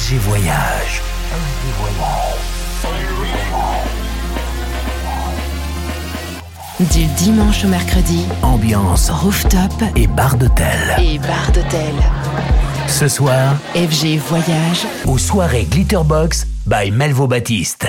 FG Voyage. Du dimanche au mercredi, Ambiance rooftop et bar d'hôtel. et bar d'hôtel. Ce soir, FG Voyage, aux soirées Glitterbox by Melvo Baptiste.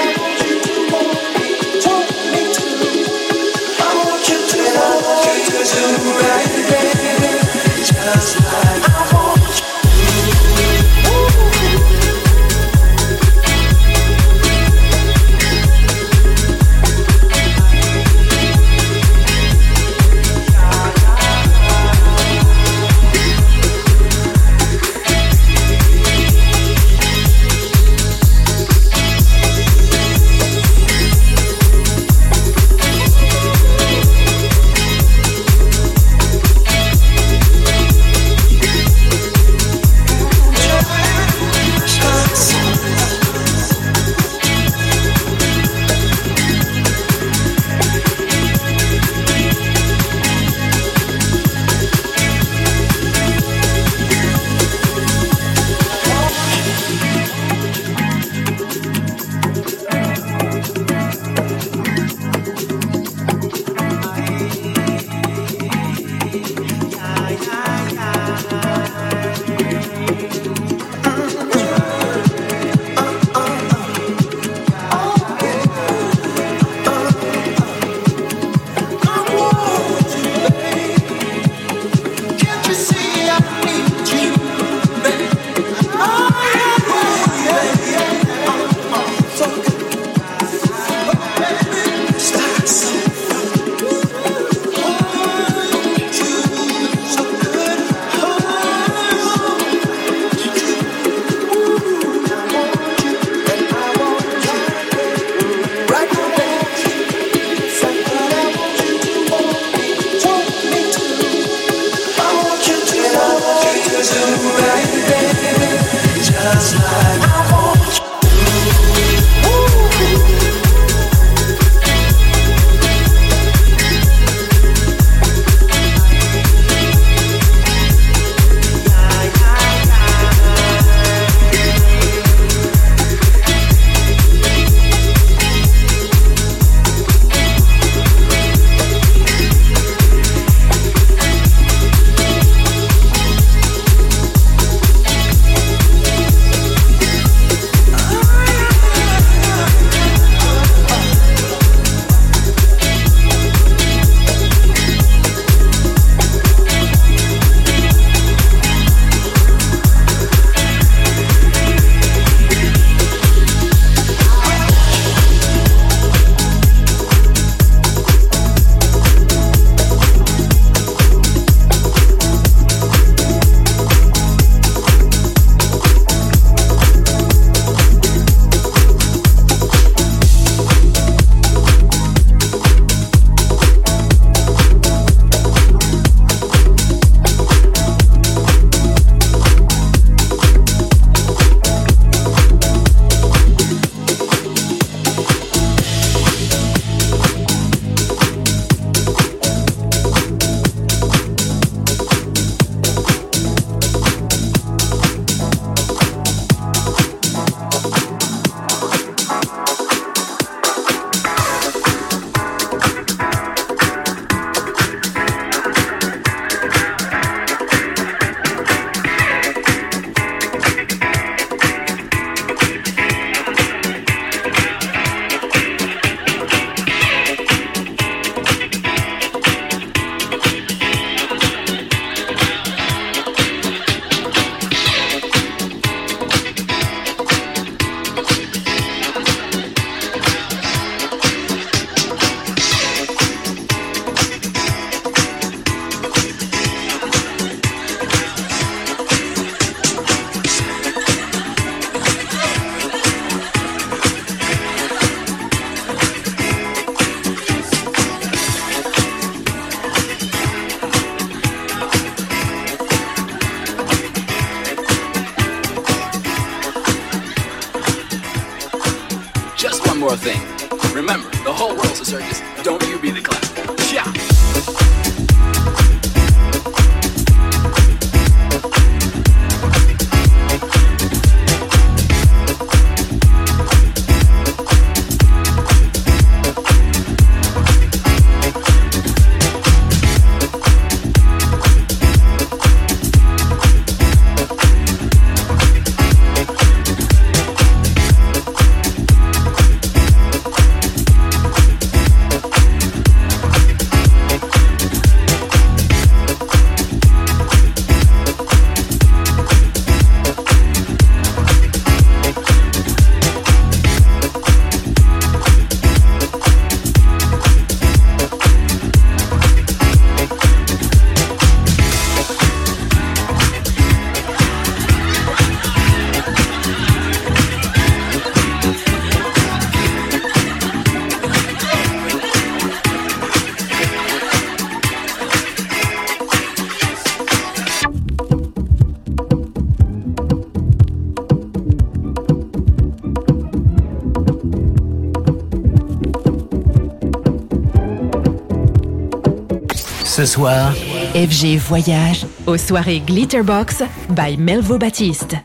Soir, FG Voyage aux soirées Glitterbox by Melvo Baptiste.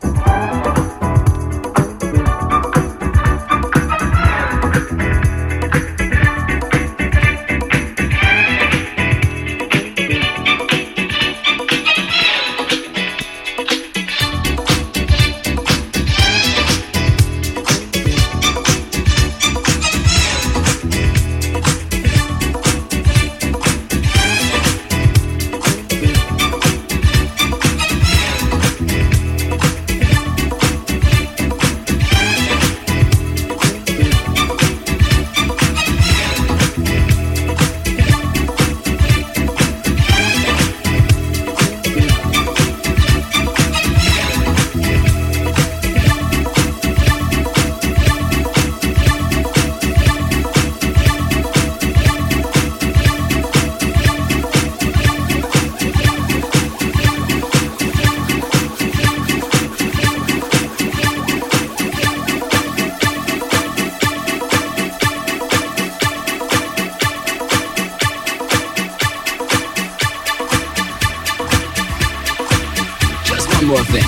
more thing.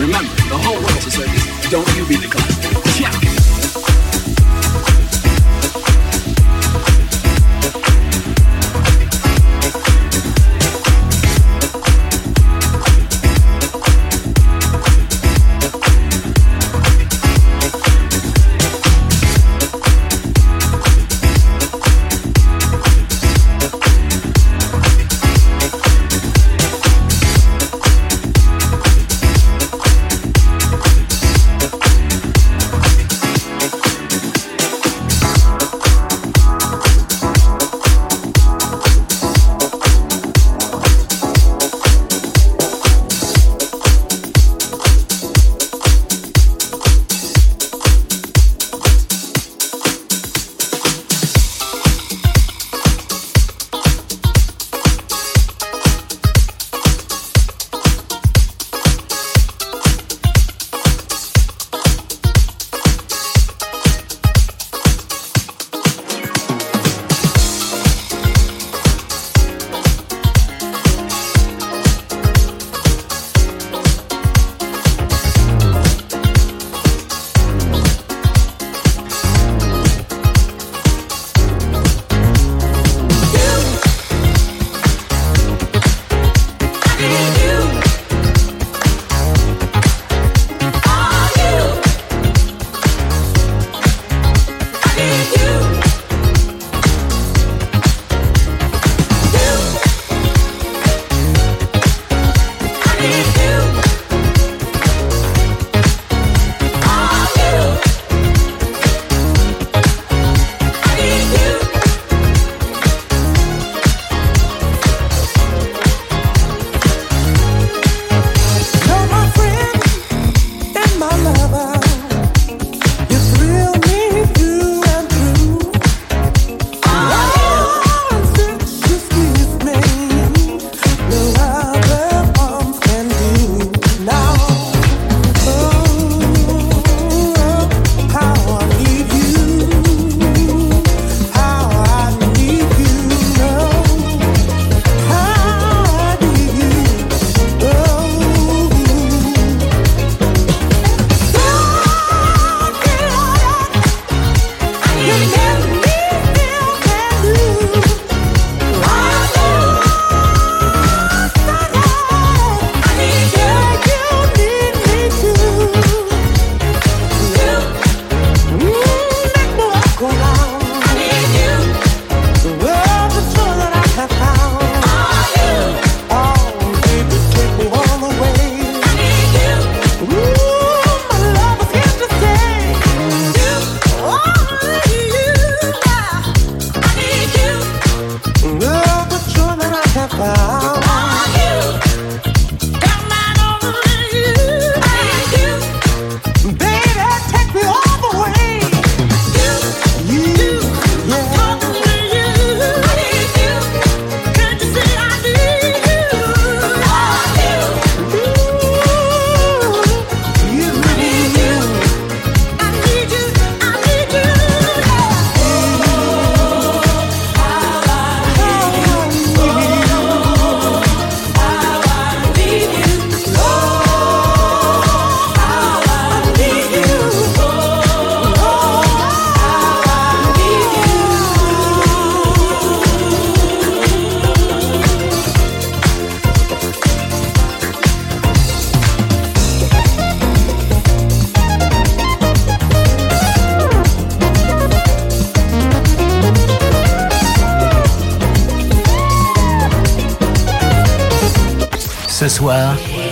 Remember, the whole world's a circus. Don't you be the clown.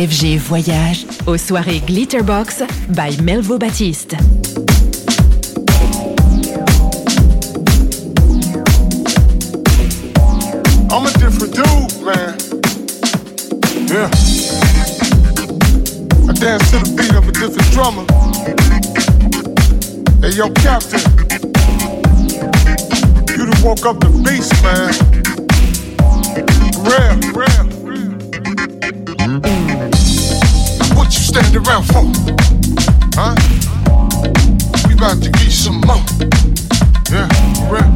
FG Voyage aux soirées Glitterbox by Melvo Baptiste. I'm a different dude, man. Yeah. I dance to the beat of a different drummer. Hey, yo, Captain. You done woke up the beast, man. Real, real. Standing around for? Huh? We about to get some more. Yeah, real.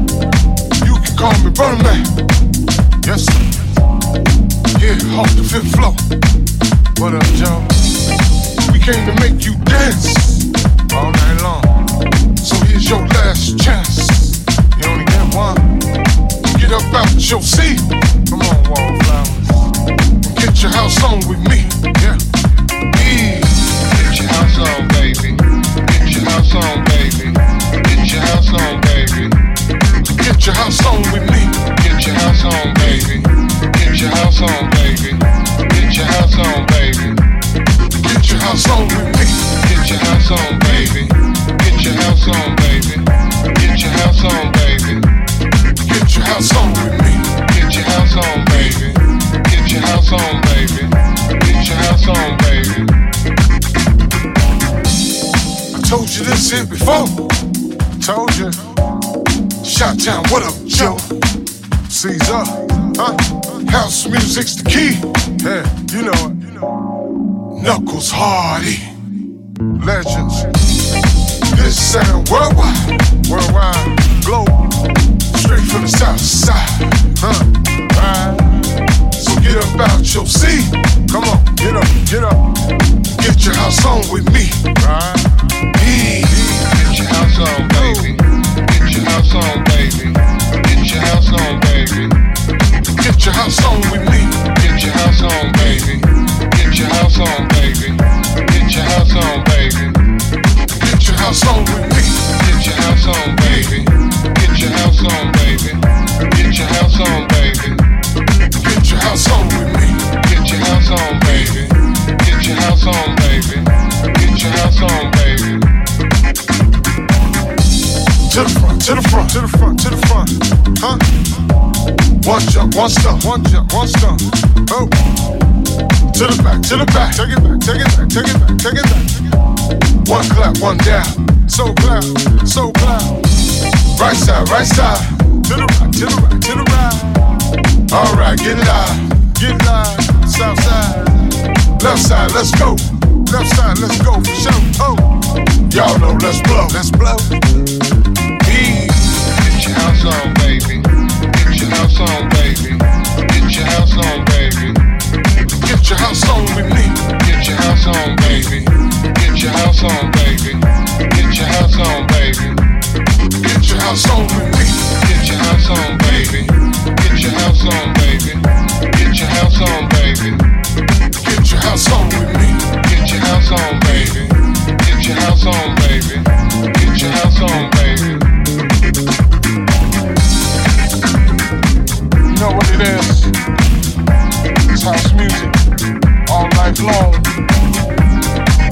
You can call me Burn Man. Yes, sir. Yeah, off the fifth floor. What up, Joe? We came to make you dance all night long. So here's your last chance. You only get one. Get up out your seat. Come on, wallflowers. Get your house on with me. Yeah. Get your house on, baby. Get your house on, baby. Get your house on, baby. Get your house on with me. Get your house on, baby. Get your house on, baby. Get your house on, baby. Get your house on with me. Get your house on, baby. Get your house on, baby. Get your house on, baby. Get your house on with me. Get your house on, baby. Get your house on, baby. Get your house on, baby. Told you this here before. Told you. Shot Town, what up, Joe? Caesar, huh? House music's the key. Yeah, you know it. Knuckles Hardy, legends. This sound worldwide, worldwide, global, straight from the south side, huh? Right. So get up out your seat. Come on, get up, get up. Get your house on with me, right? Get your house on, baby. Get your house on, baby. Get your house on, baby. Get your house on with me. Get your house on, baby. One jump, one jump, one stump. Oh. To the back, to the back. Take it back, take it back, take it back, take it back. One clap, one down. So clap, so clap. Right side, right side. To the right, to the right, to the right. All right, get it live, get live. South side, left side, let's go. Left side, let's go for sure. Oh, y'all know, let's blow, let's blow. Get your house on, baby. Get your house on, baby. Get your house on, baby. Get your house on. Get your house on, baby. Get your house on, baby. Get your house on, baby. Get your house on. Get your house on, baby. Get your house on, baby. Get your house on, baby. Get your house on with me. Get your house on, baby. Get your house on, baby. Get your house on, baby. You know what it is? It's house music all night long.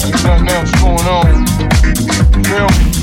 There's nothing else going on. Feel me?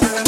Thank you.